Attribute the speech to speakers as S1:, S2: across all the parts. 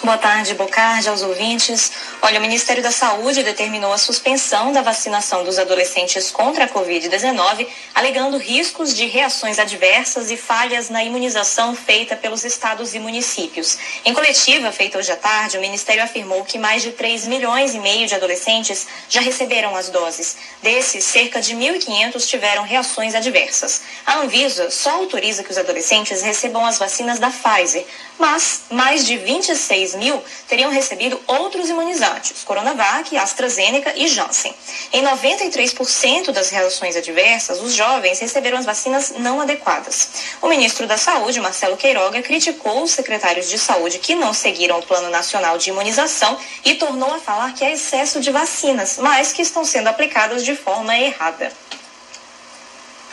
S1: Boa tarde, Bocardi, aos ouvintes. Olha, o Ministério da Saúde determinou a suspensão da vacinação dos adolescentes contra a Covid-19, alegando riscos de reações adversas e falhas na imunização feita pelos estados e municípios. Em coletiva feita hoje à tarde, o Ministério afirmou que mais de 3 milhões e meio de adolescentes já receberam as doses. Desses, cerca de 1.500 tiveram reações adversas. A Anvisa só autoriza que os adolescentes recebam as vacinas da Pfizer, mas mais de 26 6 mil teriam recebido outros imunizantes, Coronavac, AstraZeneca e Janssen. Em 93% das reações adversas, os jovens receberam as vacinas não adequadas. O ministro da Saúde, Marcelo Queiroga, criticou os secretários de saúde que não seguiram o Plano Nacional de Imunização e tornou a falar que há excesso de vacinas, mas que estão sendo aplicadas de forma errada.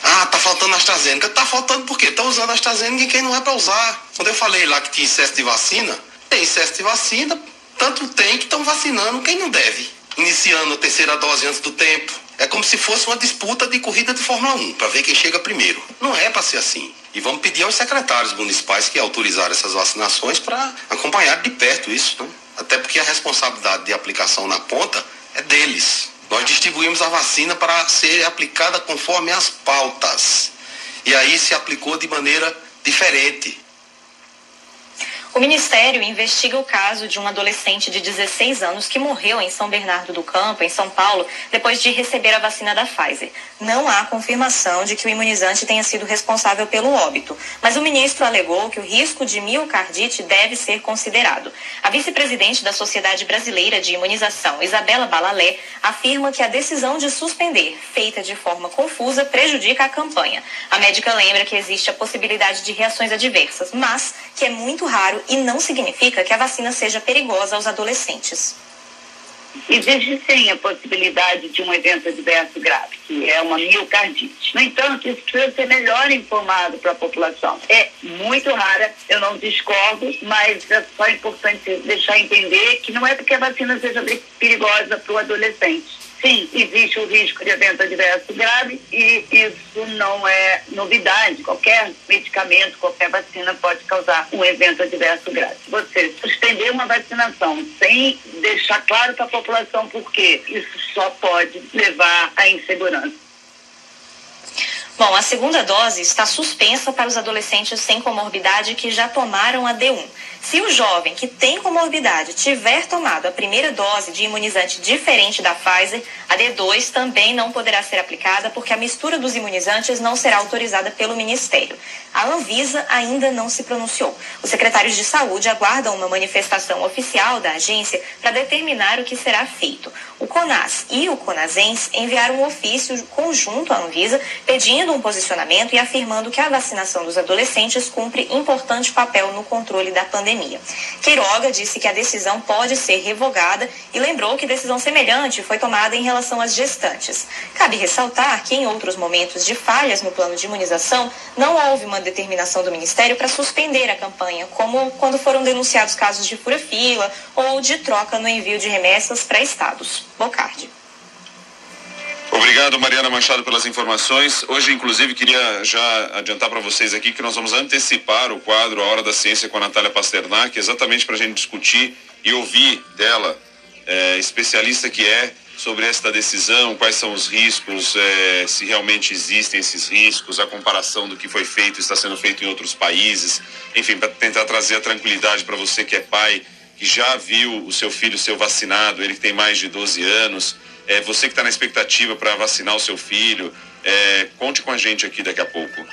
S2: Ah, tá faltando AstraZeneca. Tá faltando por quê? Tá usando AstraZeneca e quem não é para usar. Quando eu falei lá que tinha excesso de vacina, tem excesso de vacina, tanto tem que estão vacinando quem não deve, iniciando a terceira dose antes do tempo. É como se fosse uma disputa de corrida de Fórmula 1, para ver quem chega primeiro. Não é para ser assim. E vamos pedir aos secretários municipais que autorizaram essas vacinações para acompanhar de perto isso, né? Até porque a responsabilidade de aplicação na ponta é deles. Nós distribuímos a vacina para ser aplicada conforme as pautas. E aí se aplicou de maneira diferente.
S1: O Ministério investiga o caso de um adolescente de 16 anos que morreu em São Bernardo do Campo, em São Paulo, depois de receber a vacina da Pfizer. Não há confirmação de que o imunizante tenha sido responsável pelo óbito, mas o ministro alegou que o risco de miocardite deve ser considerado. A vice-presidente da Sociedade Brasileira de Imunização, Isabela Balalé, afirma que a decisão de suspender, feita de forma confusa, prejudica a campanha. A médica lembra que existe a possibilidade de reações adversas, mas que é muito raro e não significa que a vacina seja perigosa aos adolescentes.
S3: Existe sim a possibilidade de um evento adverso grave, que é uma miocardite. No entanto, isso precisa ser melhor informado para a população. É muito rara, eu não discordo, mas é só importante deixar entender que não é porque a vacina seja perigosa para o adolescente sim, existe o risco de evento adverso grave e isso não é novidade. Qualquer medicamento, qualquer vacina pode causar um evento adverso grave. Você suspender uma vacinação sem deixar claro para a população por quê, isso só pode levar à insegurança.
S1: Bom, a segunda dose está suspensa para os adolescentes sem comorbidade que já tomaram a D1. Se o jovem que tem comorbidade tiver tomado a primeira dose de imunizante diferente da Pfizer, a D2 também não poderá ser aplicada porque a mistura dos imunizantes não será autorizada pelo Ministério. A Anvisa ainda não se pronunciou. Os secretários de saúde aguardam uma manifestação oficial da agência para determinar o que será feito. O CONAS e o CONASENS enviaram um ofício conjunto à Anvisa pedindo um posicionamento e afirmando que a vacinação dos adolescentes cumpre importante papel no controle da pandemia. Queiroga disse que a decisão pode ser revogada e lembrou que decisão semelhante foi tomada em relação às gestantes. Cabe ressaltar que em outros momentos de falhas no plano de imunização, não houve uma determinação do Ministério para suspender a campanha, como quando foram denunciados casos de fura-fila ou de troca no envio de remessas para estados. Bocardi.
S4: Obrigado, Mariana Machado, pelas informações. Hoje, inclusive, queria já adiantar para vocês aqui que nós vamos antecipar o quadro A Hora da Ciência com a Natália Pasternak, exatamente para a gente discutir e ouvir dela, é, especialista que é, sobre esta decisão, quais são os riscos, é, se realmente existem esses riscos, a comparação do que foi feito, está sendo feito em outros países, enfim, para tentar trazer a tranquilidade para você que é pai, que já viu o seu filho ser vacinado, ele que tem mais de 12 anos é, você que está na expectativa para vacinar o seu filho, é, conte com a gente aqui daqui a pouco.